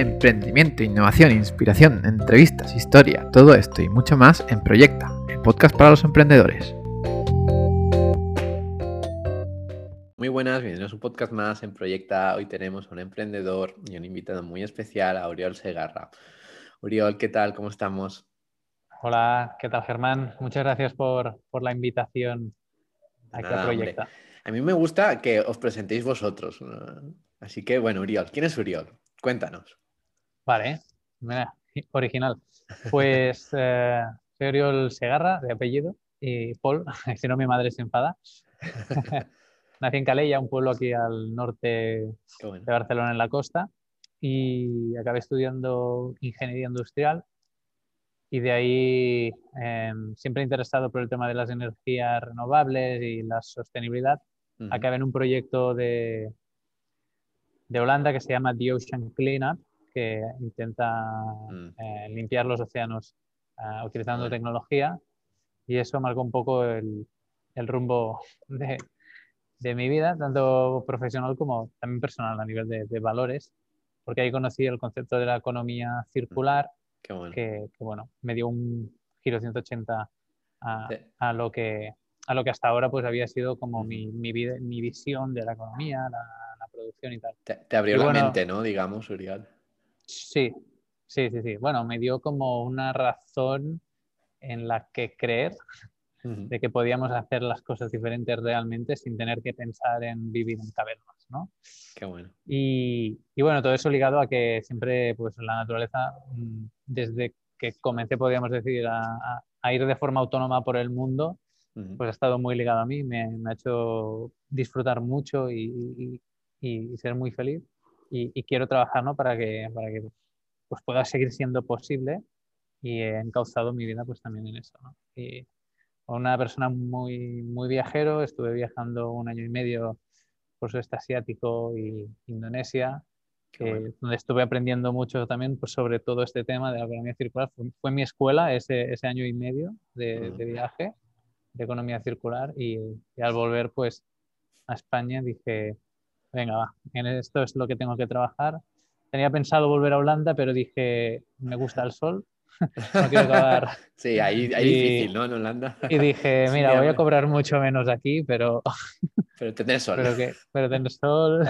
emprendimiento, innovación, inspiración, entrevistas, historia, todo esto y mucho más en Proyecta, el podcast para los emprendedores. Muy buenas, bienvenidos a un podcast más en Proyecta. Hoy tenemos a un emprendedor y un invitado muy especial, a Oriol Segarra. Oriol, ¿qué tal? ¿Cómo estamos? Hola, ¿qué tal Germán? Muchas gracias por, la invitación aquí a Proyecta. A mí me gusta que os presentéis vosotros. Así que, bueno, Uriol, ¿quién es Uriol? Cuéntanos. Vale, original. Pues eh, soy Uriol Segarra, de apellido, y Paul, si no mi madre se enfada. Nací en Calella, un pueblo aquí al norte de Barcelona, en la costa, y acabé estudiando ingeniería industrial. Y de ahí, em, siempre interesado por el tema de las energías renovables y la sostenibilidad, acabé en un proyecto de, de Holanda que se llama The Ocean Cleanup, que intenta mm. eh, limpiar los océanos uh, utilizando tecnología. Y eso marcó un poco el, el rumbo de, de, mi vida, tanto profesional como también personal a nivel de, de, valores, porque ahí conocí el concepto de la economía circular, mm. bueno. Que, que, bueno, me dio un giro 180 a, a, lo que, a lo que hasta ahora pues había sido como mi, mi, vida, mi visión de la economía, la, producción y tal. Te, abrió la mente, ¿no? Digamos, Uriel. Sí, sí, sí, sí. Bueno, me dio como una razón en la que creer de que podíamos hacer las cosas diferentes realmente sin tener que pensar en vivir en cavernas, ¿no? Qué bueno. Y, y bueno, todo eso ligado a que siempre, pues la naturaleza, mm, desde que comencé, podríamos decir, a, a, ir de forma autónoma por el mundo, pues ha estado muy ligado a mí, me, me ha hecho disfrutar mucho y, y, ser muy feliz. Y, quiero trabajar ¿no? para que, para que pues, pueda seguir siendo posible y he encauzado mi vida pues también en eso. ¿no? Y una persona muy, muy viajero, estuve viajando un año y medio por sudeste asiático y Indonesia, donde estuve aprendiendo mucho también pues, sobre todo este tema de la economía circular. Fue, mi escuela ese, ese, año y medio de, de, viaje de economía circular y, y, al volver pues a España dije, venga, va, en esto es lo que tengo que trabajar. Tenía pensado volver a Holanda, pero dije, me gusta el sol, no quiero acabar. Sí, ahí, ahí difícil, ¿no? En Holanda. Y dije, mira, voy a cobrar mucho menos aquí, pero... Pero tener sol. Pero, que, pero tener sol,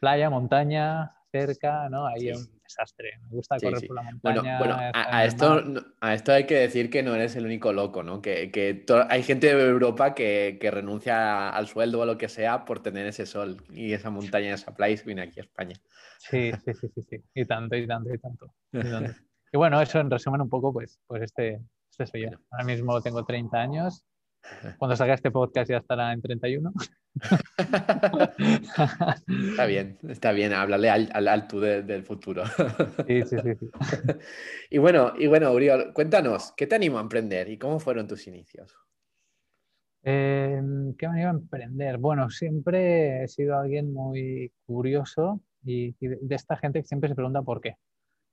playa, montaña, cerca, ¿no? Ahí es un desastre. Me gusta correr por la montaña. Bueno, a, esto, a esto hay que decir que no eres el único loco, ¿no? Que, que hay gente de Europa que, que, renuncia al sueldo o a lo que sea por tener ese sol y esa montaña, esa playa y viene aquí a España. Sí, sí, sí, sí, sí. Y tanto, y tanto, y tanto. Y, bueno, eso en resumen un poco, pues, pues este, este soy yo. Ahora mismo tengo 30 años. Cuando salga este podcast ya estará en 31 está bien, está bien, háblale al, al, tú del futuro. sí, sí, sí, Y bueno, y bueno, Uriol, cuéntanos, ¿qué te animó a emprender y cómo fueron tus inicios? Em, ¿Qué me animó a emprender? Bueno, siempre he sido alguien muy curioso y, de, esta gente que siempre se pregunta por qué.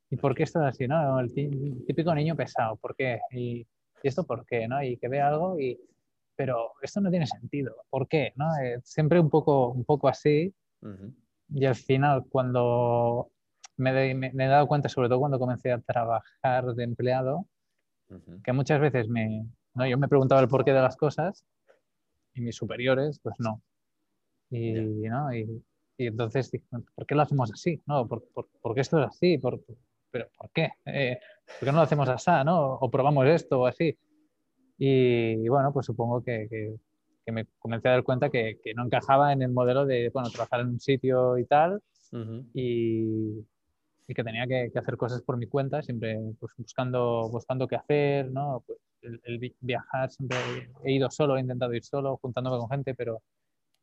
¿Y por qué esto es así? ¿no? El típico niño pesado, ¿por qué? ¿Y, y esto por qué? ¿no? Y que ve algo y pero esto no tiene sentido. ¿Por qué? ¿no? Eh, siempre un poco, un poco así. Y al final, cuando me, he dado cuenta, sobre todo cuando comencé a trabajar de empleado, que muchas veces me, ¿no? yo me preguntaba el porqué de las cosas y mis superiores, pues no. Y, ¿no? y, y entonces, ¿por qué lo hacemos así? ¿No? ¿Por, por, qué esto es así? ¿Por, ¿Pero por qué? Eh, ¿Por qué no lo hacemos así? ¿no? O probamos esto o así. Y, bueno, pues supongo que, que, me comencé a dar cuenta que, que, no encajaba en el modelo de, bueno, trabajar en un sitio y tal, y, y, que tenía que, hacer cosas por mi cuenta, siempre pues, buscando, buscando qué hacer, ¿no? Pues el, viajar, siempre he ido solo, he intentado ir solo, juntándome con gente, pero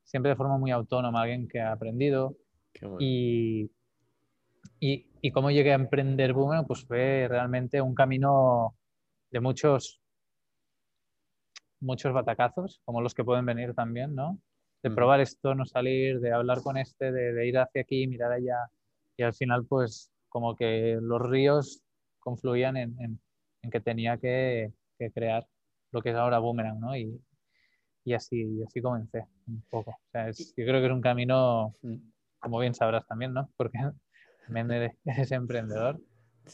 siempre de forma muy autónoma, alguien que ha aprendido. y, y, y, cómo llegué a emprender Boomerang, pues fue realmente un camino de muchos muchos batacazos, como los que pueden venir también, ¿no? De probar esto, no salir, de hablar con este, de, ir hacia aquí, mirar allá. Y al final, pues, como que los ríos confluían en, en, que tenía que, que, crear lo que es ahora Boomerang, ¿no? Y, y así, y así comencé un poco. O sea, yo creo que es un camino, como bien sabrás también, ¿no? Porque Mender es emprendedor,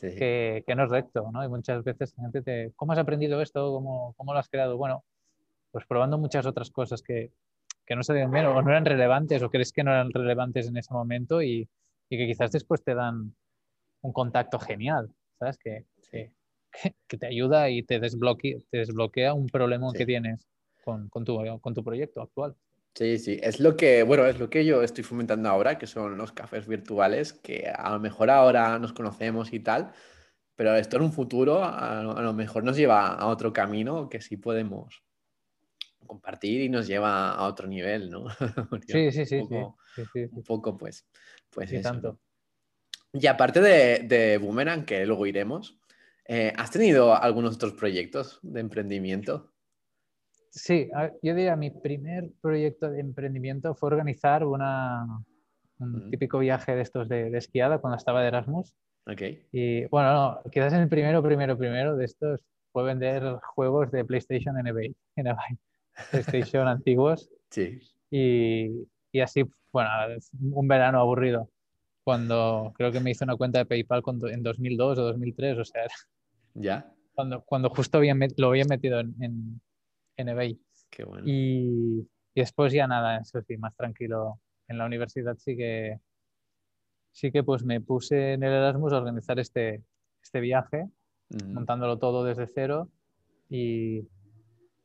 que, que, no es recto, ¿no? Y muchas veces la gente te, ¿cómo has aprendido esto? ¿Cómo, ¿Cómo lo has creado? Bueno, pues probando muchas otras cosas que, que no se bien o no eran relevantes o crees que no eran relevantes en ese momento y, y que quizás después te dan un contacto genial, ¿sabes? Que, que, que te ayuda y te desbloquea, te desbloquea un problema que tienes con, con, tu, con tu proyecto actual. Sí, sí, es lo que, bueno, es lo que yo estoy fomentando ahora, que son los cafés virtuales, que a lo mejor ahora nos conocemos y tal, pero esto en un futuro a, lo mejor nos lleva a otro camino que sí podemos compartir y nos lleva a otro nivel, ¿no? sí, sí, sí, Un poco, pues, pues eso. Tanto. Y aparte de, de Boomerang, que luego iremos, eh, ¿has tenido algunos otros proyectos de emprendimiento? Sí, yo diría mi primer proyecto de emprendimiento fue organizar una, un típico viaje de estos de, esquiada cuando estaba de Erasmus. Okay. Y bueno, no, quizás el primero, primero, primero de estos fue vender juegos de PlayStation en eBay, en eBay. PlayStation antiguos. Sí. Y, y, así, bueno, un verano aburrido. Cuando creo que me hice una cuenta de PayPal en 2002 o 2003, o sea. Ya. Cuando, cuando justo había lo había metido en en eBay. Qué bueno. Y, y, después ya nada, eso sí, más tranquilo. En la universidad sí que, sí que pues me puse en el Erasmus a organizar este, este viaje, montándolo todo desde cero y,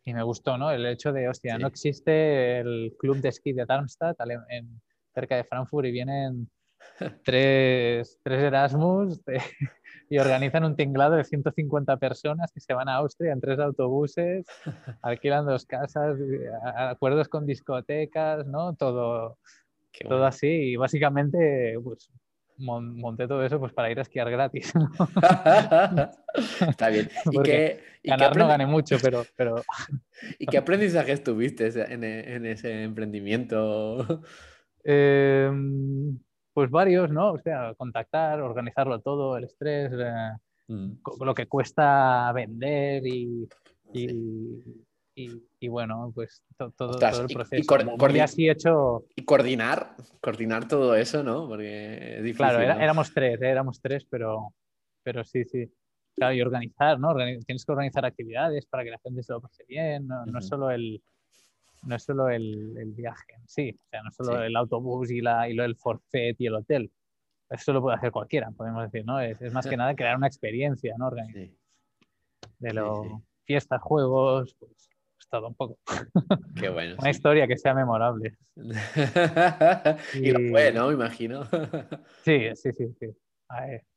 y, me gustó, ¿no? El hecho de, hostia, no existe el club de esquí de Darmstadt en, cerca de Frankfurt y vienen tres, tres Erasmus y organizan un tinglado de 150 personas que se van a Austria en tres autobuses, alquilan dos casas, acuerdos con discotecas, ¿no? Todo, todo así. Y básicamente, pues monté todo eso pues para ir a esquiar gratis. Está bien. ¿Y qué, ganar no gané mucho, pero, pero... ¿Y qué aprendizajes tuviste en, en ese emprendimiento? Eh, pues varios, ¿no? O sea, contactar, organizarlo todo, el estrés, eh, mm. lo que cuesta vender y, y, bueno, pues todo, el proceso. Y, así hecho... coordinar, coordinar todo eso, ¿no? Porque es difícil. Claro, éramos tres, ¿eh? éramos tres, pero, pero sí, sí. Claro, y organizar, ¿no? Tienes que organizar actividades para que la gente se lo pase bien, no, no solo el, no es solo el, el viaje en sí, o sea, no es solo el autobús y, la, y lo del forfait y el hotel. Eso lo puede hacer cualquiera, podemos decir, ¿no? Es, es más que nada crear una experiencia, ¿no? De los fiestas, juegos, pues, todo un poco. Qué bueno. una historia que sea memorable. y, lo fue, ¿no? Me imagino. sí, sí, sí. sí.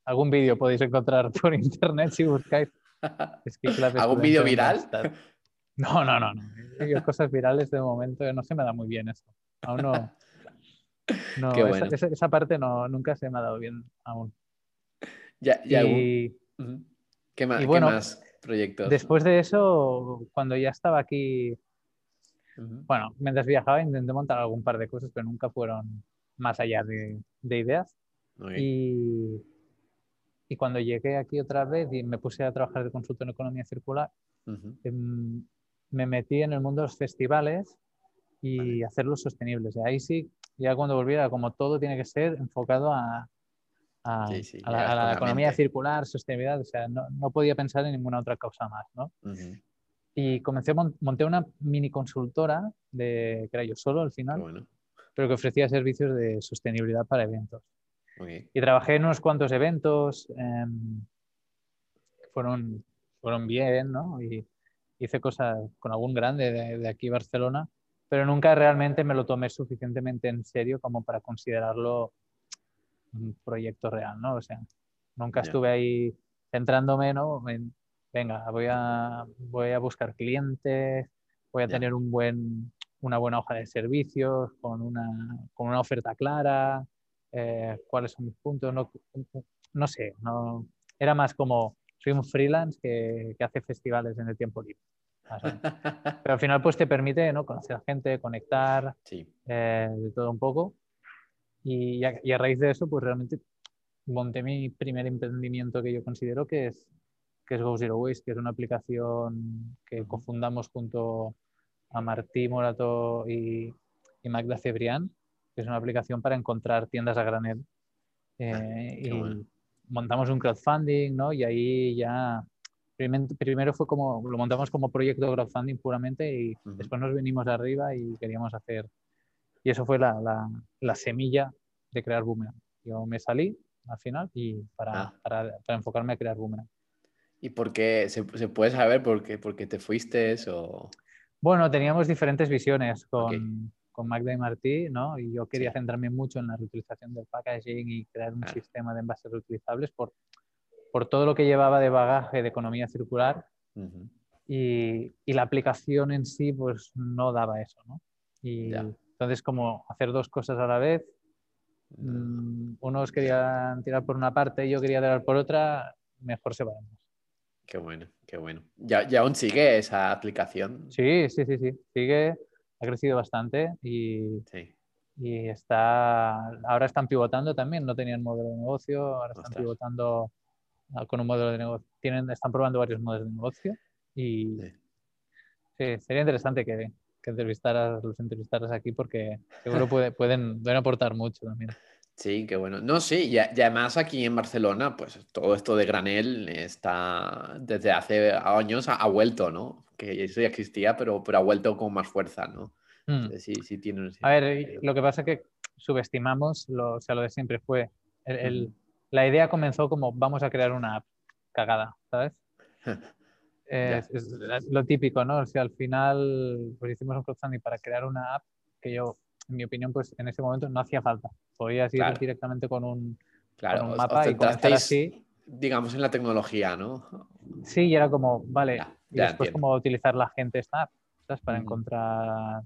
algún vídeo podéis encontrar por internet si buscáis. ¿Algún vídeo viral? No, no, no. no. cosas virales de momento no se me da muy bien eso. Aún no. no esa, parte no, nunca se me ha dado bien aún. Ya, ya. Y, ¿Qué, más, ¿Qué más proyectos? Después de eso, cuando ya estaba aquí, bueno, mientras viajaba intenté montar algún par de cosas, pero nunca fueron más allá de, ideas. Y, y, cuando llegué aquí otra vez y me puse a trabajar de consultor en economía circular, me metí en el mundo de los festivales y hacerlos sostenibles. Y ahí sí, ya cuando volviera, como todo tiene que ser enfocado a, a, la, economía circular, sostenibilidad, o sea, no, no, podía pensar en ninguna otra causa más, ¿no? Y comencé, monté una mini consultora, de, que era yo solo al final, pero que ofrecía servicios de sostenibilidad para eventos. Y trabajé en unos cuantos eventos, em, fueron, fueron bien, ¿no? Y, hice cosas con algún grande de, aquí Barcelona, pero nunca realmente me lo tomé suficientemente en serio como para considerarlo un proyecto real, ¿no? O sea, nunca estuve ahí centrándome, ¿no? En, venga, voy a, voy a buscar clientes, voy a tener un buen, una buena hoja de servicios con una, con una oferta clara, eh, cuáles son mis puntos, no, no sé, no, era más como soy un freelance que, que hace festivales en el tiempo libre. Pero al final pues te permite ¿no? conocer a gente, conectar, eh, de todo un poco. Y a, y a, raíz de eso pues realmente monté mi primer emprendimiento que yo considero que es, que es Go Zero Waste, que es una aplicación que cofundamos junto a Martí Morato y, y Magda Cebrián, que es una aplicación para encontrar tiendas a granel Eh, qué y bueno. montamos un crowdfunding, ¿no? Y ahí ya, primero fue como, lo montamos como proyecto de crowdfunding puramente y Ujú. después nos venimos arriba y queríamos hacer, y eso fue la, la- la semilla de crear Boomerang. Yo me salí al final y para, Ah. para, para enfocarme a crear Boomerang. ¿Y por qué? ¿Se, se puede saber por qué, por qué te fuiste o...? Bueno, teníamos diferentes visiones con, Ok. con Magda y Martí, ¿no? Y yo quería Sí. centrarme mucho en la reutilización del packaging y crear un Claro. sistema de envases reutilizables por, por todo lo que llevaba de bagaje de economía circular Ujú. y, y la aplicación en sí, pues no daba eso, ¿no? Y Ya. Entonces, como hacer dos cosas a la vez, mm, unos querían tirar por una parte y yo quería tirar por otra, mejor separarnos. Qué bueno, qué bueno. ¿Ya, ya aún sigue esa aplicación? Sí, sí, sí, sí. Sigue, ha crecido bastante y Sí. y está ahora están pivotando también no tenían modelo de negocio ahora están Ostras. pivotando ah, con un modelo de negocio tienen están probando varios modelos de negocio y Sí. sí, sería interesante que, que entrevistaras los entrevistaras aquí porque seguro puede- pueden, pueden aportar mucho también Sí, qué bueno. No, sí, y, además aquí en Barcelona, pues todo esto de granel está desde hace años ha, ha vuelto, ¿no? Que eso ya existía, pero, pero ha vuelto con más fuerza, ¿no? Mm. Entonces, Sí, sí tiene un a ver lo que pasa es que subestimamos lo, o sea, lo de siempre fue el- el- la idea comenzó como vamos a crear una app cagada ¿sabes? Es, es lo típico, ¿no? O sea, al final pues hicimos un crowdfunding para crear una app que yo, en mi opinión, pues en ese momento no hacía falta. Podías ir Claro. directamente con un, Claro, con un os- mapa os y comenzar centrasteis, así. digamos, en la tecnología, ¿no? Sí, y era como, vale, Ya, y después cómo utilizar la gente esta app, ¿sabes? Para encontrar...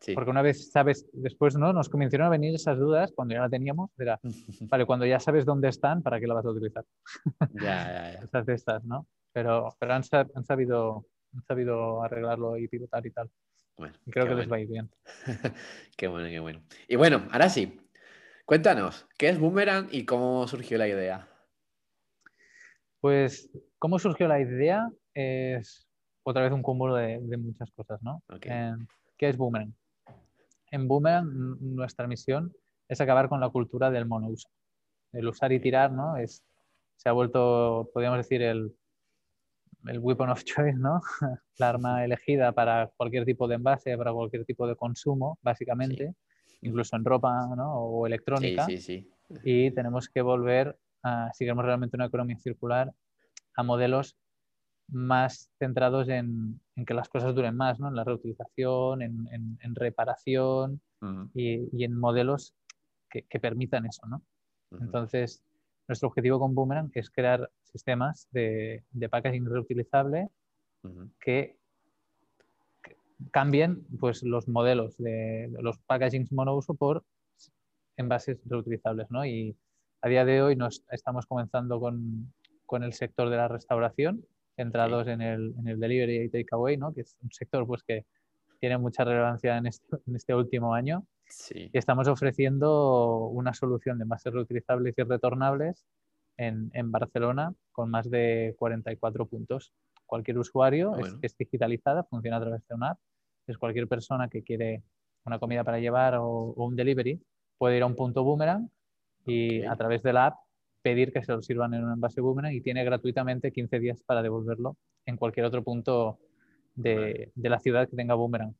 Sí. Porque una vez sabes, después, ¿no? Nos comenzaron a venir esas dudas cuando ya la teníamos, era, vale, cuando ya sabes dónde están, ¿para qué la vas a utilizar? Ya, ya, ya. Esas de estas, ¿no? Pero, pero han, han sabido, han sabido arreglarlo y pivotar y tal. Bueno, Y creo que les va a ir bien. Qué bueno, qué bueno. Y bueno, ahora sí, cuéntanos, ¿qué es Boomerang y cómo surgió la idea? Pues, ¿cómo surgió la idea? Es otra vez un cúmulo de, de muchas cosas, ¿no? Ok. En- ¿Qué es Boomerang? En Boomerang, nuestra misión es acabar con la cultura del monouso. El usar y tirar, ¿no? Es, se ha vuelto, podríamos decir, el, el weapon of choice, ¿no? la arma elegida para cualquier tipo de envase, para cualquier tipo de consumo, básicamente, incluso en ropa, ¿no? O Sí, electrónica sí, sí. y tenemos que volver, a, si queremos realmente una economía circular, a modelos más centrados en, en que las cosas duren más, ¿no? en la reutilización, en, en- en reparación y, y en modelos que, que permitan eso. ¿no? Entonces, nuestro objetivo con Boomerang es crear sistemas de, de packaging reutilizable Ujú. que que cambien pues, los modelos de, de los packagings monouso por envases reutilizables. ¿no? Y a día de hoy nos estamos comenzando con, con el sector de la restauración, centrados en, el, en el delivery y takeaway, ¿no? que es un sector pues, que tiene mucha relevancia en este, en este último año. Sí. Y estamos ofreciendo una solución de envases reutilizables y retornables en, en Barcelona con más de 44 puntos. Cualquier usuario Ah, es, bueno. es digitalizada, funciona a través de una app. Es cualquier persona que quiere una comida para llevar o, o un delivery puede ir a un punto boomerang y a través de la app pedir que se lo sirvan en un envase boomerang y tiene gratuitamente 15 días para devolverlo en cualquier otro punto de, Vale. de la ciudad que tenga boomerang.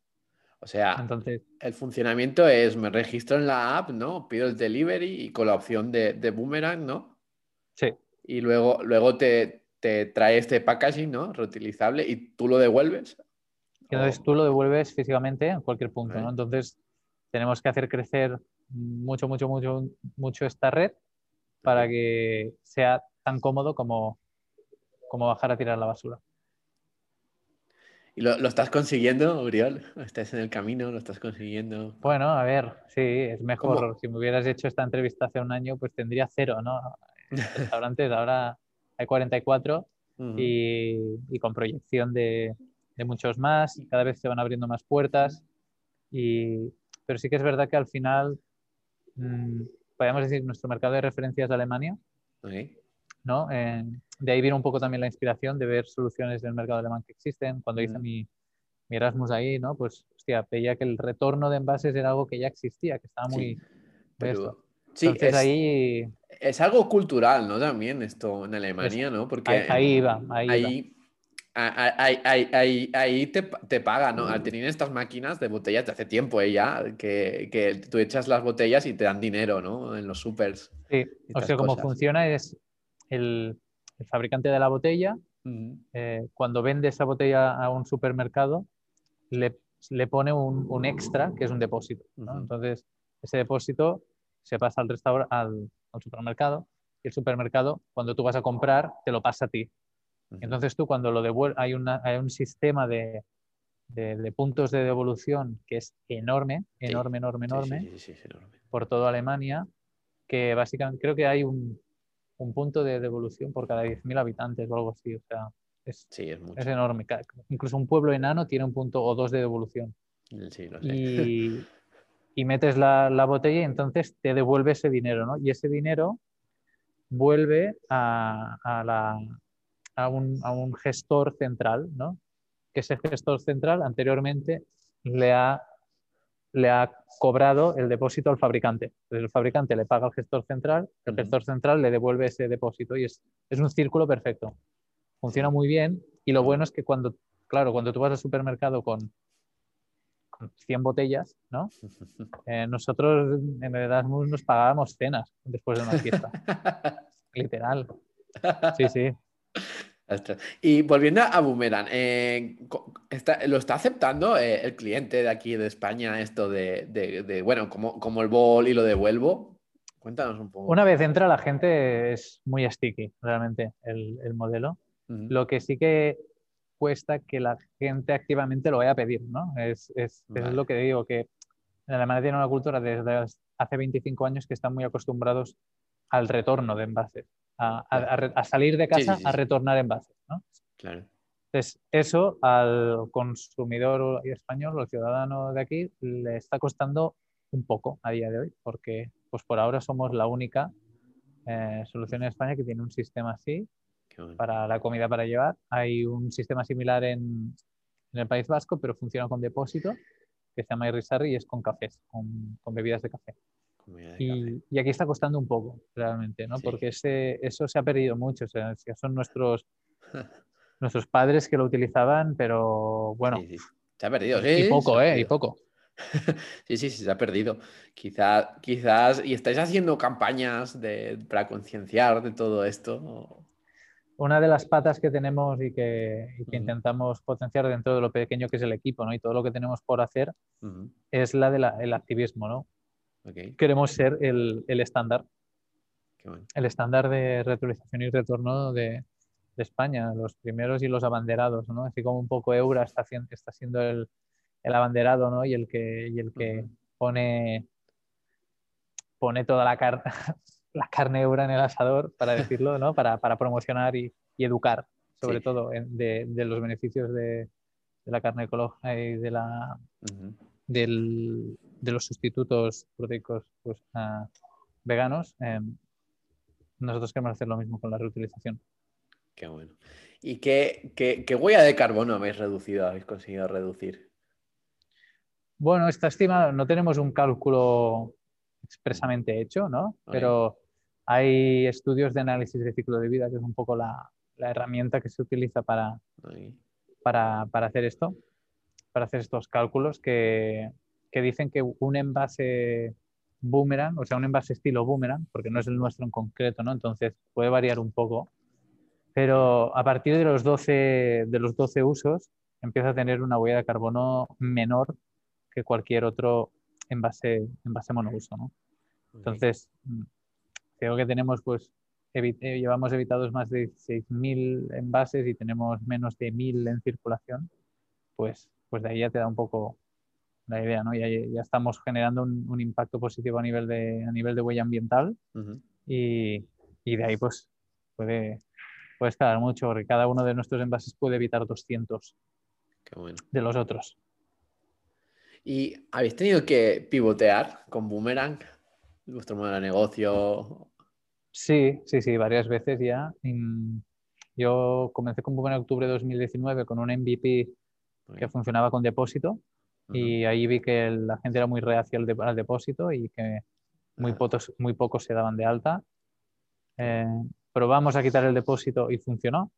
O sea, Entonces, el funcionamiento es, me registro en la app, ¿no? Pido el delivery y con la opción de, de Boomerang, ¿no? sí, Y luego, luego te, te trae este packaging, ¿no? Reutilizable y tú lo devuelves. Entonces O- tú lo devuelves físicamente en cualquier punto. ¿no? Entonces tenemos que hacer crecer mucho, mucho, mucho, mucho esta red para que sea tan cómodo como, como bajar a tirar la basura. ¿Y lo, lo estás consiguiendo, Uriol? ¿Estás en el camino? ¿Lo estás consiguiendo? Bueno, a ver, sí, es mejor. ¿Cómo? Si me hubieras hecho esta entrevista hace un año, pues tendría cero, ¿no? Restaurantes, ahora hay 44 Ujú. y, y con proyección de, de muchos más y cada vez se van abriendo más puertas. Y, pero sí que es verdad que al final, mm, podríamos decir, nuestro mercado de referencia es Alemania, Ok. ¿No? Eh, de ahí viene un poco también la inspiración de ver soluciones del mercado alemán que existen. Cuando hice Ujú. mi, mi Erasmus ahí, ¿no? Pues, hostia, veía que el retorno de envases era algo que ya existía, que estaba Sí, muy... de Pero. Sí, Entonces es, ahí, es algo cultural, ¿no? También esto en Alemania, ¿no? Porque ahí, ahí iba, ahí iba. ahí, a- a- ahí, ahí, ahí- ahí te, te pagan, ¿no? Al tener estas máquinas de botellas de hace tiempo eh, ya, que, que tú echas las botellas y te dan dinero, ¿no? En los supers. Sí, o sea, cómo funciona es el, el fabricante de la botella, eh, cuando vende esa botella a un supermercado, le, le pone un, un extra, que es un depósito. Entonces, ese depósito se pasa al al, al supermercado, y el supermercado, cuando tú vas a comprar, te lo pasa a ti. Entonces tú cuando lo devuelves, hay, una- hay un sistema de, de- de puntos de devolución que es enorme, enorme, enorme, Sí, enorme, sí, sí, es enorme. por toda Alemania, que básicamente creo que hay un, un punto de devolución por cada 10.000 habitantes o algo así. O sea, es, Sí, es mucho. es enorme. Incluso un pueblo enano tiene un punto o dos de devolución. Sí, lo sé. Y, y metes la, la botella y entonces te devuelve ese dinero, ¿no? Y ese dinero vuelve a, a la- a un, a un gestor central, ¿no? Que ese gestor central anteriormente le ha, le ha cobrado el depósito al fabricante. Entonces, el fabricante le paga al gestor central, el gestor central le devuelve ese depósito y es, es un círculo perfecto. Funciona muy bien y lo bueno es que cuando, claro, cuando tú vas al supermercado con, con 100 botellas, ¿no? Eh, nosotros en Erasmus nos pagábamos cenas después de una fiesta. Literal. Sí, sí. Y volviendo a Boomerang, eh, está- ¿lo está aceptando eh, el cliente de aquí de España esto de, de- de, bueno, como, como el bol y lo devuelvo? Cuéntanos un poco. Una vez entra la gente es muy sticky, realmente, el, el modelo. Ujú. Lo que sí que cuesta que la gente activamente lo vaya a pedir, ¿no? Es, es, Vale. es lo que digo, que Alemania tiene una cultura desde hace 25 años que están muy acostumbrados al retorno de envases, a, a- a a salir de casa sí, sí, a sí. retornar envases, ¿no? Claro. Entonces, eso al consumidor español o al ciudadano de aquí le está costando un poco a día de hoy, porque pues por ahora somos la única eh, solución en España que tiene un sistema así bueno. para la comida para llevar. Hay un sistema similar en, en el País Vasco, pero funciona con depósito, que se llama Irisarri y es con cafés, con, con bebidas de café. Y, y aquí está costando un poco, realmente, ¿no? Sí. Porque ese, eso se ha perdido mucho. O sea, son nuestros, nuestros padres que lo utilizaban, pero bueno, Sí, sí. Se ha perdido, sí. y poco, ¿eh? Y poco. Sí, sí, sí, se ha perdido. Quizá, quizás, y estáis haciendo campañas de, para concienciar de todo esto. Una de las patas que tenemos y que, y que Ujú. intentamos potenciar dentro de lo pequeño que es el equipo, ¿no? Y todo lo que tenemos por hacer Ujú, es la del activismo, ¿no? Queremos ser el, el estándar, qué bueno. el estándar de reutilización y retorno de, de España, los primeros y los abanderados, ¿no? Así como un poco Eura está, está siendo el, el abanderado, ¿no? Y el que, y el que pone, pone toda la, car- la carne Eura en el asador, para decirlo, ¿no? Para, para promocionar y, y educar, sobre Sí. todo, en- de, de los beneficios de, de la carne ecológica y de, la, del- de los sustitutos proteicos pues, veganos. em, nosotros queremos hacer lo mismo con la reutilización. Qué bueno. ¿Y qué, qué, qué huella de carbono habéis reducido, habéis conseguido reducir? Bueno, está estimado, no tenemos un cálculo expresamente hecho, ¿no? Pero hay estudios de análisis de ciclo de vida, que es un poco la, la herramienta que se utiliza para, para, para hacer esto, para hacer estos cálculos, que, que dicen que un envase boomerang, o sea, un envase estilo boomerang, porque no es el nuestro en concreto, ¿no? Entonces puede variar un poco, pero a partir de los 12, de los 12 usos empieza a tener una huella de carbono menor que cualquier otro envase, envase monouso, ¿no? Entonces, creo que tenemos, pues, eh, llevamos evitados más de 6.000 envases y tenemos menos de 1.000 en circulación, pues, pues de ahí ya te da un poco la idea, ¿no? Ya, ya estamos generando un, un impacto positivo a nivel de, a nivel de huella ambiental y, y de ahí, pues, puede, puede escalar mucho, porque cada uno de nuestros envases puede evitar 200 Qué bueno. de los otros. ¿Y habéis tenido que pivotear con Boomerang? Vuestro modelo de negocio. Sí, sí, sí, varias veces ya. Yo comencé con Boomerang en octubre de 2019 con un MVP que funcionaba con depósito Ujú, y ahí vi que la gente era muy reacia al, de- al depósito y que muy, Ah. pocos, muy pocos se daban de alta. Eh, probamos a quitar el depósito y funcionó.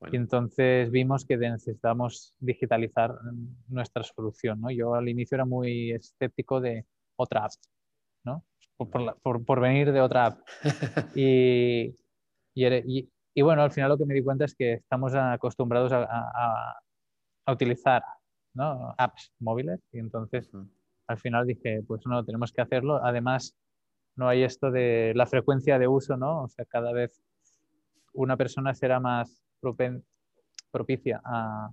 Bueno. Y entonces vimos que necesitábamos digitalizar nuestra solución. ¿no? Yo al inicio era muy escéptico de otra app, ¿no? por, por la- por- por venir de otra app. Y, y, y- y bueno, al final lo que me di cuenta es que estamos acostumbrados a- a- a utilizar ¿no? apps móviles y entonces al final dije, pues no, tenemos que hacerlo. Además, no hay esto de la frecuencia de uso, ¿no? O sea, cada vez una persona será más propicia a,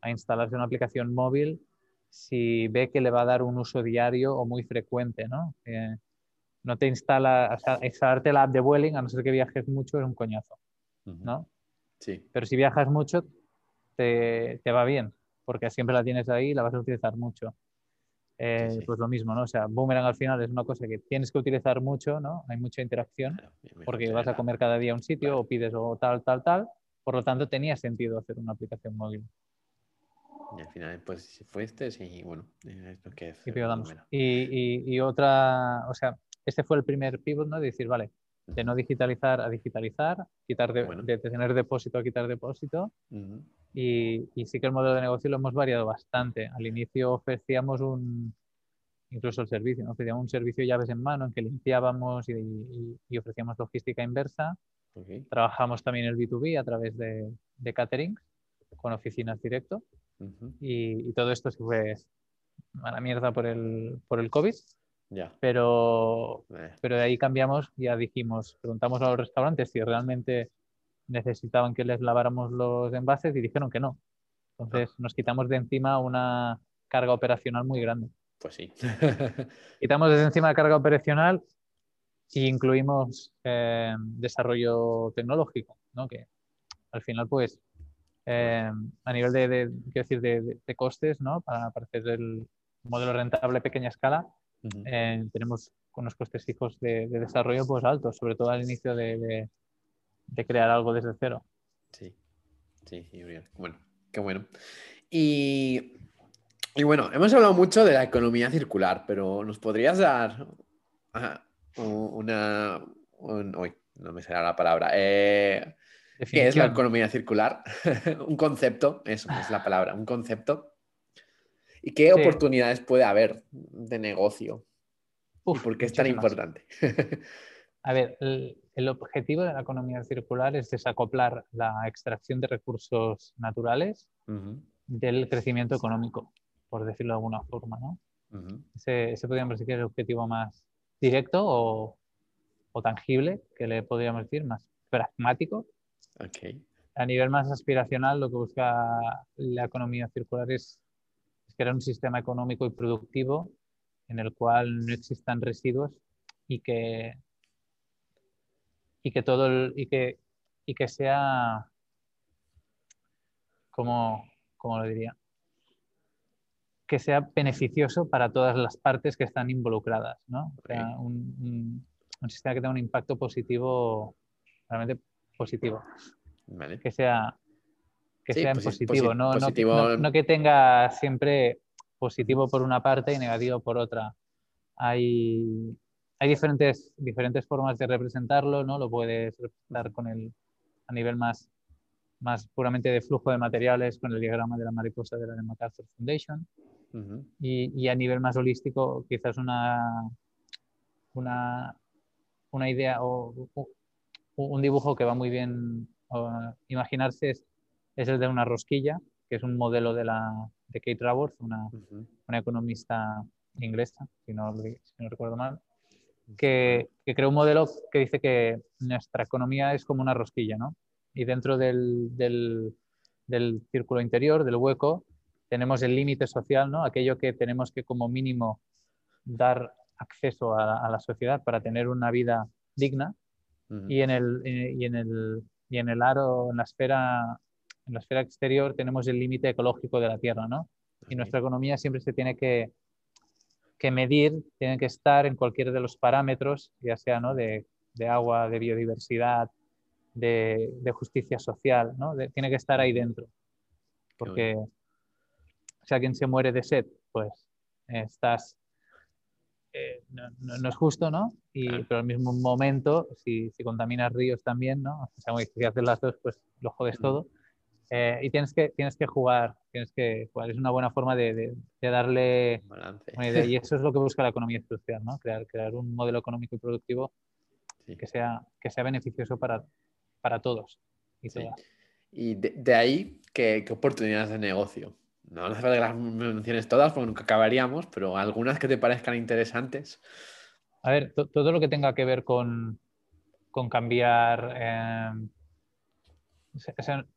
a instalarse una aplicación móvil si ve que le va a dar un uso diario o muy frecuente, ¿no? Eh, no te instala, o sea, instalarte la app de Vueling, a no ser que viajes mucho, es un coñazo. ¿no? Sí, Pero si viajas mucho, te, te va bien, porque siempre la tienes ahí y la vas a utilizar mucho. Eh, Sí, sí. Pues lo mismo, ¿no? O sea, Boomerang al final es una cosa que tienes que utilizar mucho, ¿no? Hay mucha interacción, claro, porque vas a la- comer cada día a un sitio Claro. o pides o tal, tal, tal. Por lo tanto, tenía sentido hacer una aplicación móvil. Y al final, pues fue este, sí, bueno, eh, es lo que es. Y, y- y otra, o sea, este fue el primer pivot, ¿no? De decir, vale, de no digitalizar a digitalizar, quitar de, Bueno. de tener depósito a quitar depósito. Y, y sí que el modelo de negocio lo hemos variado bastante. Al inicio ofrecíamos un, incluso el servicio, ¿no? ofrecíamos un servicio de llaves en mano en que limpiábamos y, y- y ofrecíamos logística inversa. Trabajamos también el B2B a través de, de catering con oficinas directo. Y, y todo esto se fue a la mierda por el, por el COVID, Ya. pero, Eh, pero de ahí cambiamos, ya dijimos, preguntamos a los restaurantes si realmente necesitaban que les laváramos los envases y dijeron que no. Entonces nos quitamos de encima una carga operacional muy grande. Pues sí. Quitamos de encima la carga operacional y incluimos eh, desarrollo tecnológico, ¿no? que al final pues eh, a nivel de, de- quiero decir, de, de- de costes, ¿no? para, para hacer el modelo rentable a pequeña escala, Ujú. eh, tenemos unos costes fijos de, de desarrollo pues altos, sobre todo al inicio de, de- de crear algo desde cero. Sí, sí, Uriel. Bueno, qué bueno. Y, y bueno, hemos hablado mucho de la economía circular, pero ¿nos podrías dar una... un- uy, no me será la palabra. Eh, ¿Qué es la economía circular? un concepto, eso es la palabra, un concepto. ¿Y qué Sí. oportunidades puede haber de negocio? Uf, ¿Y por qué es tan importante? A ver, el, el objetivo de la economía circular es desacoplar la extracción de recursos naturales del crecimiento económico, por decirlo de alguna forma, ¿no? Ese, ese podríamos decir que es el objetivo más directo o, o tangible, que le podríamos decir, más pragmático. A nivel más aspiracional, lo que busca la economía circular es crear un sistema económico y productivo en el cual no existan residuos y que, y que todo el- y que, y que sea como, como lo diría que sea beneficioso para todas las partes que están involucradas, ¿no? O sea, Ok. un, un- un sistema que tenga un impacto positivo, realmente positivo Vale. que sea, que Sí, sea en posi- positivo, posi- no, no- positivo- no- no que tenga siempre positivo por una parte y negativo por otra. Hay, hay diferentes, diferentes formas de representarlo, ¿no? Lo puedes representar con el, a nivel más, más puramente de flujo de materiales, con el diagrama de la mariposa de la de MacArthur Foundation, Ujú, y, y a nivel más holístico, quizás una, una, una idea o u- un dibujo que va muy bien o, imaginarse es, es el de una rosquilla, que es un modelo de, la, de Kate Raworth, una, una economista inglesa, si no, si no recuerdo mal, que, que creó un modelo que dice que nuestra economía es como una rosquilla, ¿no? Y dentro del, del, del círculo interior, del hueco, tenemos el límite social, ¿no? Aquello que tenemos que como mínimo dar acceso a, a la sociedad para tener una vida digna y en el, y en el, y en el aro, en la esfera, en la esfera exterior tenemos el límite ecológico de la Tierra, ¿no? Y nuestra economía siempre se tiene que, que medir, tiene que estar en cualquiera de los parámetros, ya sea ¿no? de, de agua, de biodiversidad, de, de justicia social, ¿no? De- tiene que estar ahí dentro. Porque si alguien se muere de sed, pues eh, estás eh, no, es justo, ¿no? Y, Pero al mismo momento, si, si, contaminas ríos también, ¿no? O sea, si haces las dos, pues lo jodes todo. Eh, y tienes que, tienes que jugar, tienes que jugar. Es una buena forma de, de, darle una idea. Y eso es lo que busca la economía industrial, ¿no? Crear, crear un modelo económico y productivo que, sea, que sea beneficioso para, para todos. Y, y de, ahí, ¿qué, ¿qué, oportunidades de negocio? No hace falta que las menciones todas porque nunca acabaríamos, pero algunas que te parezcan interesantes. A ver, todo lo que tenga que ver con, con cambiar... Eh,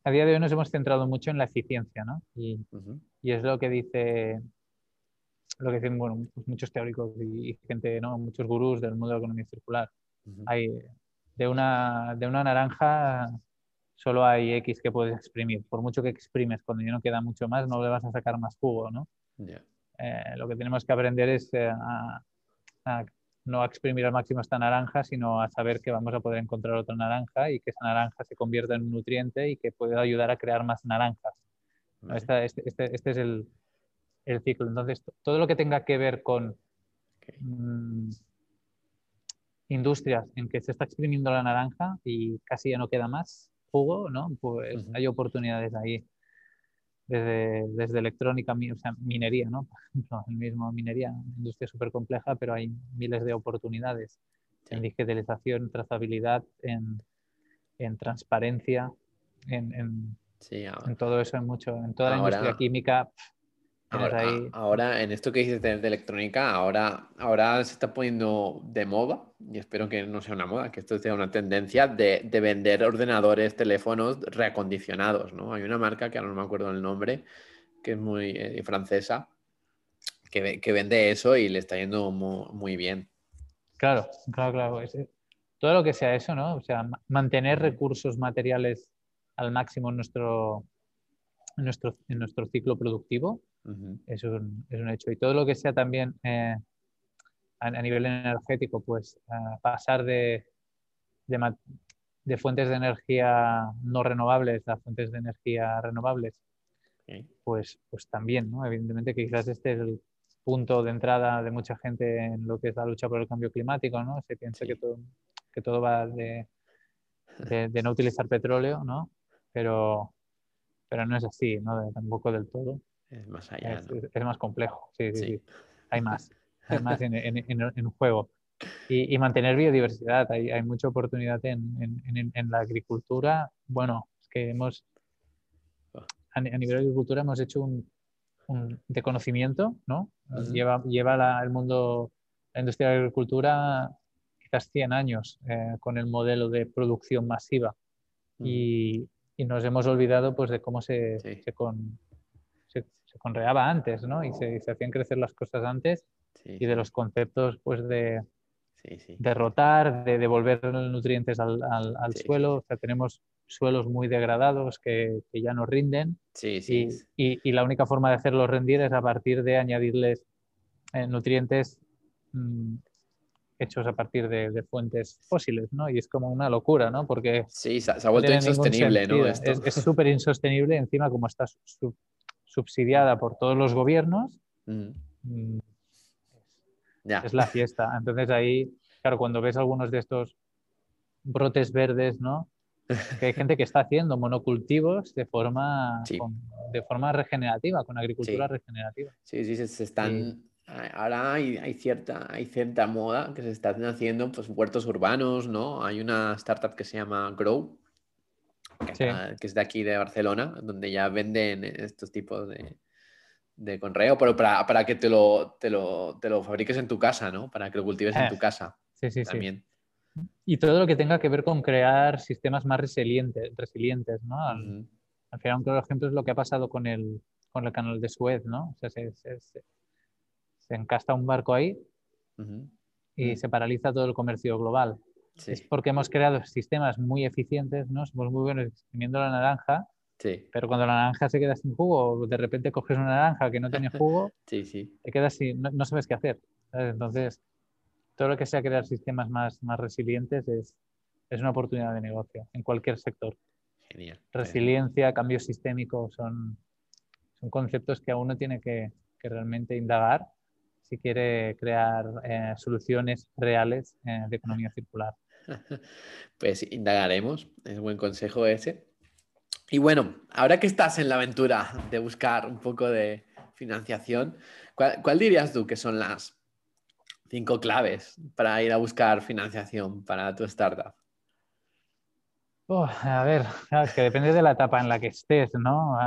a día de hoy nos hemos centrado mucho en la eficiencia, ¿no? Y, y es lo que dice lo que dicen bueno, pues muchos teóricos y, gente, ¿no? muchos gurús del mundo de la economía circular. Hay de una, de una naranja solo hay X que puedes exprimir. Por mucho que exprimes, cuando ya no queda mucho más, no le vas a sacar más jugo, ¿no? Eh, lo que tenemos que aprender es eh, a, no a exprimir al máximo esta naranja, sino a saber que vamos a poder encontrar otra naranja y que esa naranja se convierta en un nutriente y que pueda ayudar a crear más naranjas. Este, este, este, es el, el, ciclo. Entonces, todo lo que tenga que ver con mm, industrias en que se está exprimiendo la naranja y casi ya no queda más, jugo, ¿no? Pues hay oportunidades ahí. Desde, desde electrónica, o sea, minería, ¿no? Por ejemplo, el mismo minería, industria súper compleja, pero hay miles de oportunidades en digitalización, trazabilidad, en, en transparencia, en, en, en, todo eso, en mucho, en toda la industria química. Ahora, en esto que dices de, electrónica, ahora, ahora se está poniendo de moda, y espero que no sea una moda, que esto sea una tendencia de, vender ordenadores, teléfonos reacondicionados, ¿no? Hay una marca que ahora no me acuerdo el nombre, que es muy eh, francesa, que, que, vende eso y le está yendo muy, bien. Claro, claro, claro. todo lo que sea eso, ¿no? O sea, mantener recursos materiales al máximo en nuestro, en nuestro, en nuestro ciclo productivo es, un, es, un, hecho. Y todo lo que sea también eh, a, nivel energético, pues pasar de, de, fuentes de energía no renovables a fuentes de energía renovables, pues, pues también, ¿no? Evidentemente que quizás este es el punto de entrada de mucha gente en lo que es la lucha por el cambio climático, ¿no? Se piensa que, todo, que todo va de, de, no utilizar petróleo, ¿no? Pero, pero no es así, ¿no? tampoco del todo. Es más allá. Es, más complejo, sí, sí, sí. Hay más. Hay más en, en, en, juego. Y, y, mantener biodiversidad. Hay, hay mucha oportunidad en, la agricultura. Bueno, es que hemos. A, nivel de agricultura hemos hecho un, un de conocimiento, ¿no? Lleva, lleva la, el mundo, la industria de la agricultura quizás 100 años eh, con el modelo de producción masiva. y, y, nos hemos olvidado pues, de cómo se, se, con, se conreaba antes, ¿no? Y se, hacían crecer las cosas antes y de los conceptos, pues, de derrotar, de devolver nutrientes al, suelo. O sea, tenemos suelos muy degradados que, ya no rinden. Y, y, la única forma de hacerlos rendir es a partir de añadirles eh, nutrientes mm, hechos a partir de, fuentes fósiles, ¿no? Y es como una locura, ¿no? Porque... Sí, se, ha vuelto insostenible, ¿no? Es súper insostenible encima como está subsidiada por todos los gobiernos, mm. Mm, es la fiesta. Entonces ahí, claro, cuando ves algunos de estos brotes verdes, ¿no? Que hay gente que está haciendo monocultivos de forma, de forma regenerativa, con agricultura regenerativa. Sí, sí, se, están... Ahora hay, cierta, hay cierta moda que se están haciendo pues, huertos urbanos, ¿no? Hay una startup que se llama Grow, que, es de aquí de Barcelona, donde ya venden estos tipos de, de conreo, pero para, para que te lo, te lo, te, lo, fabriques en tu casa, ¿no? Para que lo cultives en eh, tu casa. Sí, sí, también. sí. Y todo lo que tenga que ver con crear sistemas más resilientes, resilientes ¿no? Al, final, un claro ejemplo es lo que ha pasado con el, con el canal de Suez, ¿no? O sea, se, se, se, encasta un barco ahí y se paraliza todo el comercio global. Es porque hemos creado sistemas muy eficientes, ¿no? Somos muy buenos exprimiendo la naranja, sí. pero cuando la naranja se queda sin jugo, de repente coges una naranja que no tiene jugo, sí, sí. te quedas sin, no, sabes qué hacer. Entonces, todo lo que sea crear sistemas más, más resilientes es, es una oportunidad de negocio en cualquier sector. Genial. Resiliencia, cambio sistémico son, son conceptos que uno tiene que, que realmente indagar si quiere crear eh, soluciones reales eh, de economía circular. Pues indagaremos, es buen consejo ese. Y bueno, ahora que estás en la aventura de buscar un poco de financiación, ¿cuál, dirías tú que son las cinco claves para ir a buscar financiación para tu startup? a ver, es que depende de la etapa en la que estés, ¿no?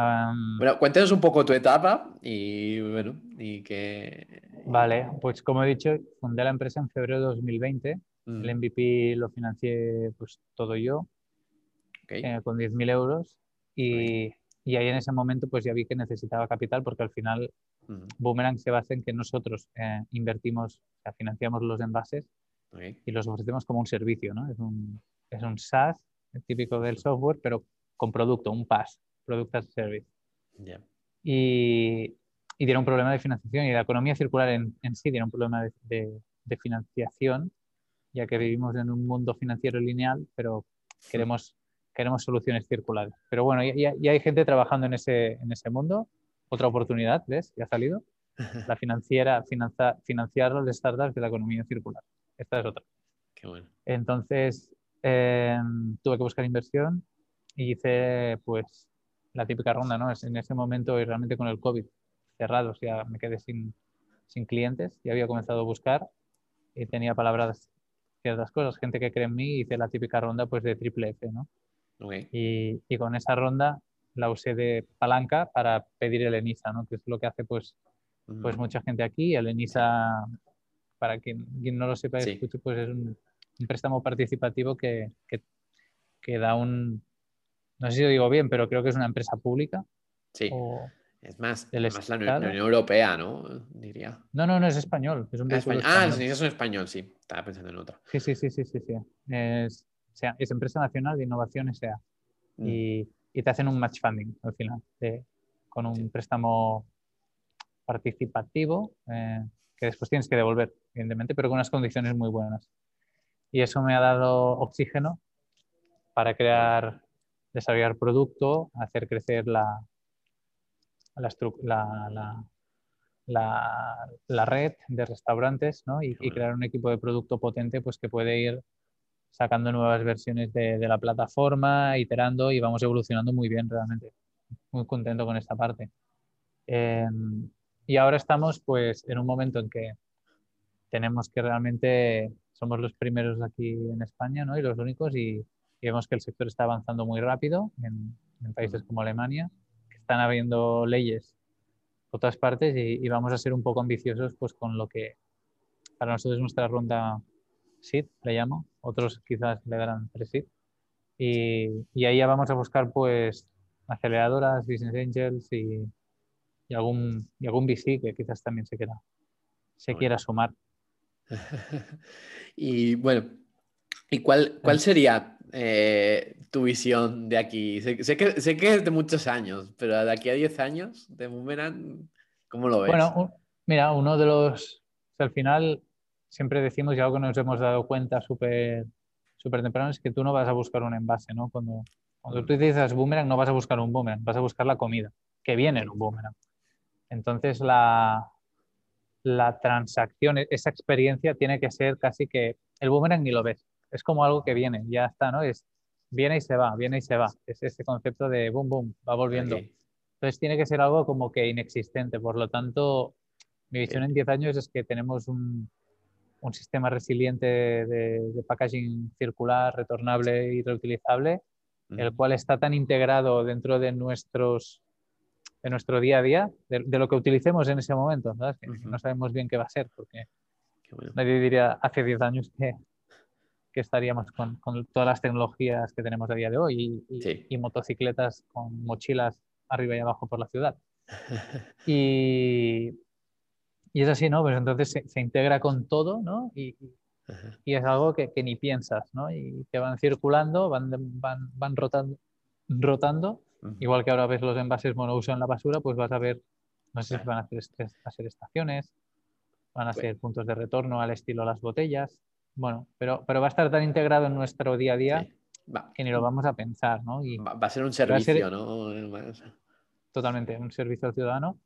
bueno, cuéntanos un poco tu etapa y bueno, y que... Vale, pues como he dicho, fundé la empresa en febrero de 2020. El MVP mm. lo financié pues todo yo, eh, con 10.000 euros. Y, y, ahí en ese momento pues ya vi que necesitaba capital porque al final Boomerang se basa en que nosotros eh, invertimos, o sea, financiamos los envases y los ofrecemos como un servicio, ¿no? Es un, es un SaaS típico del software, pero con producto, un PaaS, Product as Service. Y, y tiene un problema de financiación y la economía circular en, en sí tiene un problema de, de, financiación, ya que vivimos en un mundo financiero lineal, pero queremos, queremos soluciones circulares. Pero bueno, ya, ya, hay gente trabajando en ese, en ese mundo. Otra oportunidad, ¿ves? Ya ha salido. La financiera, financiar los startups de la economía circular. Esta es otra. Qué bueno. Entonces, Em, tuve que buscar inversión y hice pues la típica ronda, ¿no? En ese momento y realmente con el COVID cerrado, o sea, me quedé sin, sin clientes y había comenzado a buscar y tenía palabras ciertas cosas, gente que cree en mí, hice la típica ronda pues de triple F, ¿no? Y, y, con esa ronda la usé de palanca para pedir el ENISA, ¿no? Que es lo que hace pues, pues mucha gente aquí. El ENISA, para quien, no lo sepa, pues es un un préstamo participativo que, que, da un, no sé si lo digo bien, pero creo que es una empresa pública. Sí. Es más, más la Unión Europea, ¿no? Diría. No, no, no es español. Es un ah, español. Ah, es un español, sí. Estaba pensando en otra. Sí, sí, sí, sí, sí. sí. Es, o sea, es Empresa Nacional de Innovación S.A. Mm. Y, y, te hacen un match funding al final, con un préstamo participativo eh, que después tienes que devolver, evidentemente, pero con unas condiciones muy buenas y eso me ha dado oxígeno para crear, desarrollar producto, hacer crecer la, la, la, red de restaurantes ¿no? y, crear un equipo de producto potente pues, que puede ir sacando nuevas versiones de, la plataforma, iterando y vamos evolucionando muy bien realmente. Muy contento con esta parte. Em, y ahora estamos pues en un momento en que tenemos que realmente somos los primeros aquí en España ¿no? y los únicos y, vemos que el sector está avanzando muy rápido en, países como Alemania, están habiendo leyes por todas partes y, vamos a ser un poco ambiciosos pues con lo que para nosotros es nuestra ronda SID, le llamo, otros quizás le darán pre-SID y, y, ahí ya vamos a buscar pues aceleradoras, business angels y, y algún, y algún VC que quizás también se quiera, se quiera sumar. y bueno, ¿y cuál, cuál sería eh, tu visión de aquí? Sé, que, sé que es de muchos años, pero de aquí a 10 años de Boomerang, ¿cómo lo ves? Bueno, mira, uno de los, al final siempre decimos y algo que nos hemos dado cuenta súper súper temprano es que tú no vas a buscar un envase, ¿no? Cuando, cuando tú dices boomerang no vas a buscar un boomerang, vas a buscar la comida que viene en un boomerang. Entonces la, la transacción, e-, esa experiencia tiene que ser casi que el boomerang ni lo ves. Es como algo que viene, ya está, ¿no? Es viene y se va, viene y se va. Es ese concepto de boom, boom, va volviendo. Entonces tiene que ser algo como que inexistente. Por lo tanto, mi visión en 10 años es que tenemos un, un sistema resiliente de, packaging circular, retornable y reutilizable, el cual está tan integrado dentro de nuestros de nuestro día a día, de, lo que utilicemos en ese momento, no sabemos bien qué va a ser, porque nadie diría hace 10 años que, que estaríamos con, con, todas las tecnologías que tenemos a día de hoy y, motocicletas con mochilas arriba y abajo por la ciudad. y, y es así, ¿no? Pues entonces se, integra con todo, ¿no? Y, y es algo que, que, ni piensas, ¿no? Y que van circulando, van, van, van rotando, rotando Igual que ahora ves los envases monouso en la basura, pues vas a ver, no sé si van a, hacer, ser estaciones, van a ser puntos de retorno al estilo las botellas. Bueno, pero, pero va a estar tan integrado en nuestro día a día que ni lo vamos a pensar, ¿no? Y va, a ser un servicio, ¿no? Totalmente, un servicio al ciudadano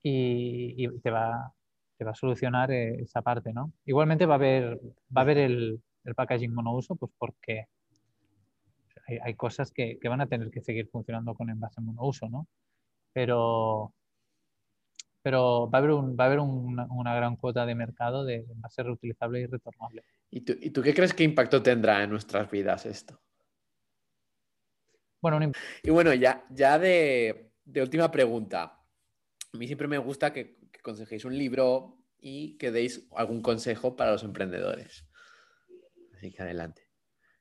y, te va te va a solucionar eh, esa parte, ¿no? Igualmente va a haber, va a haber el, el packaging monouso, pues porque hay, hay cosas que, que, van a tener que seguir funcionando con envase monouso, ¿no? Pero, pero va a haber, un, va a haber una, una, gran cuota de mercado de envase reutilizable y retornable. ¿Y tú, ¿Y tú qué crees que impacto tendrá en nuestras vidas esto? Bueno, un... y bueno, ya, ya de, de, última pregunta. A mí siempre me gusta que, que aconsejéis un libro y que deis algún consejo para los emprendedores. Así que adelante.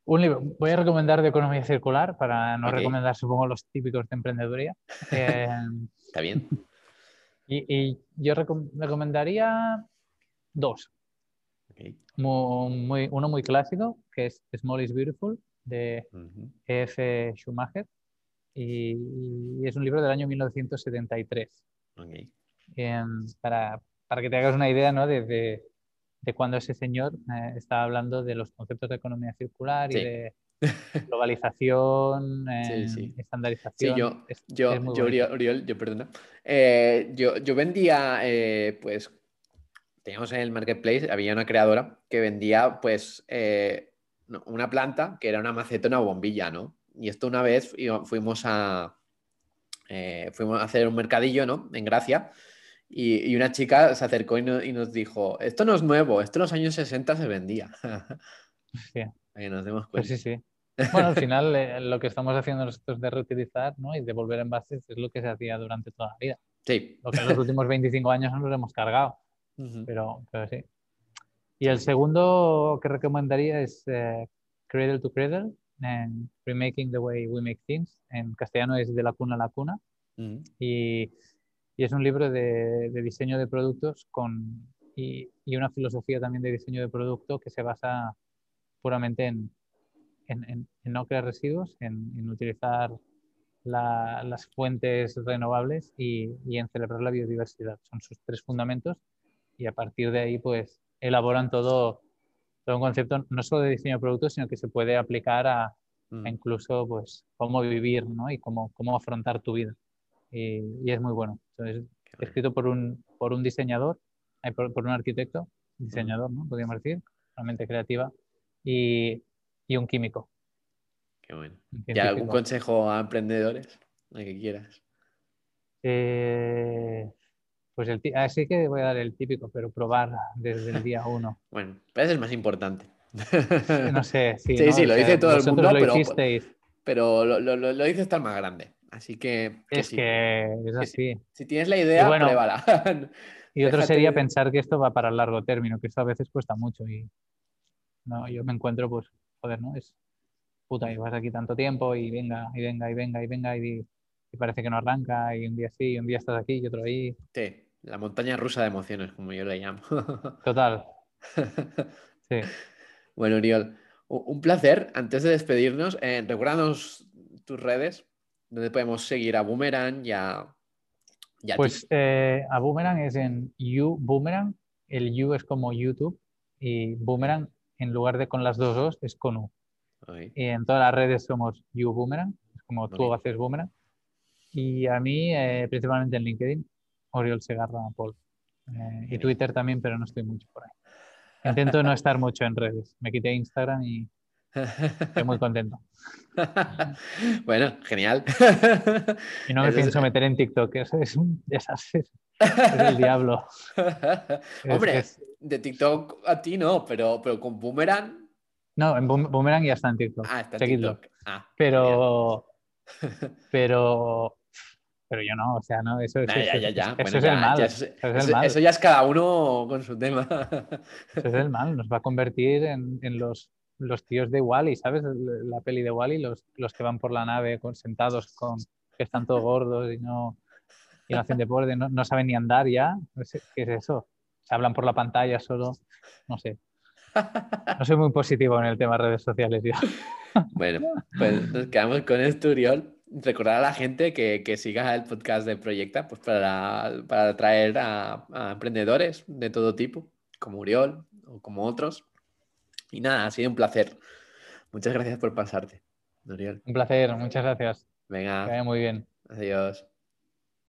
Un libro. Voy a recomendar de economía circular para no okay. recomendar, supongo, los típicos de emprendeduría. Eh, Está bien. Y, y yo recom recomendaría dos. Okay. Muy, muy, uno muy clásico, que es Small is Beautiful, de uh -huh. E.F. Schumacher. Y, y, es un libro del año 1973. Okay. Eh, para, para, que te hagas una idea ¿no? de, de, de cuando ese señor eh, estaba hablando de los conceptos de economía circular sí. y de globalización, eh, sí, sí. estandarización. Sí, yo, es, yo, es yo Oriol, yo, perdona. Eh, yo, yo vendía, eh, pues, teníamos en el marketplace, había una creadora que vendía, pues, eh, una planta que era una maceta, una bombilla, ¿no? Y esto una vez fuimos a, fuimos a hacer un mercadillo, ¿no? En Gracia. Y, y, una chica se acercó y, no, y, nos dijo, esto no es nuevo, esto en los años 60 se vendía. Sí. Para que nos demos Pues cuenta. sí, sí. Bueno, al final eh, lo que estamos haciendo nosotros de reutilizar ¿no? y devolver envases es lo que se hacía durante toda la vida. Sí. Lo que en los últimos 25 años no nos hemos cargado. Uh -huh. pero, pero, sí. Y el segundo que recomendaría es eh, Cradle to Cradle, and Remaking the Way We Make Things. En castellano es De la cuna a la cuna. Uh -huh. y, y, es un libro de, de diseño de productos con, y, y, una filosofía también de diseño de producto que se basa puramente en, en, en, en no crear residuos, en, utilizar la, las fuentes renovables y, y, en celebrar la biodiversidad. Son sus tres fundamentos y a partir de ahí pues elaboran todo, todo un concepto no solo de diseño de productos, sino que se puede aplicar a, mm. a incluso pues cómo vivir ¿no? y cómo, cómo afrontar tu vida. Y, y es muy bueno. Entonces, escrito por un, por un diseñador, por, por un arquitecto, diseñador, ¿no? podríamos decir, realmente creativa, y, y un químico. Qué bueno. ¿Y algún consejo a emprendedores? El que quieras. Eh, pues el así que voy a dar el típico, pero probar desde el día uno. bueno, es el más importante. no sé, sí. Sí, ¿no? sí, lo dice todo el mundo, lo pero, hicisteis. pero lo, lo, lo, dice estar más grande. Así que. que es sí. que es así. Si, si, tienes la idea, bueno, pruébala. y otro Déjate... sería pensar que esto va para el largo término, que esto a veces cuesta mucho. Y no, yo me encuentro, pues, joder, ¿no? Es puta, y vas aquí tanto tiempo y venga, y venga, y venga, y venga, y, y parece que no arranca, y un día sí, y un día estás aquí y otro ahí. Sí, la montaña rusa de emociones, como yo le llamo. Total. Sí. Bueno, Uriol, un placer. Antes de despedirnos, eh, recuérdanos tus redes, donde podemos seguir a Boomerang y a, y a Pues eh, a Boomerang es en You Boomerang, el U es como YouTube, y Boomerang en lugar de con las dos O's es con U. Okay. Y en todas las redes somos You Boomerang, es como okay. tú haces Boomerang. Y a mí, eh, principalmente en LinkedIn, Oriol Segarra Paul. Eh, y Twitter también, pero no estoy mucho por ahí. Intento no estar mucho en redes. Me quité Instagram y estoy muy contento. bueno, genial. Y no me Eso pienso es... meter en TikTok, eso es un desastre. Es el diablo. Hombre, es, de TikTok a ti no, pero, pero con Boomerang. No, en Boomerang ya está en TikTok. Ah, está en TikTok. Ah, pero, pero, pero yo no, o sea, no, eso, eso, nah, ya, ya, ya. eso, bueno, es el mal. Eso, es el mal. eso, ya es cada uno con su tema. Eso es el mal, nos va a convertir en, en los, los tíos de Wally, ¿sabes? La peli de Wally, los, los que van por la nave con, sentados con que están todos gordos y no, y no hacen deporte, no, no saben ni andar ya. ¿Qué es eso? Se hablan por la pantalla solo, no sé. No soy muy positivo en el tema de redes sociales, yo. Bueno, pues nos quedamos con esto, Uriol. Recordar a la gente que, que siga el podcast de Proyecta pues para, para atraer a, a, emprendedores de todo tipo, como Uriol o como otros. Y nada, ha sido un placer. Muchas gracias por pasarte, Uriol. Un placer, muchas gracias. Venga. Que vaya muy bien. Adiós.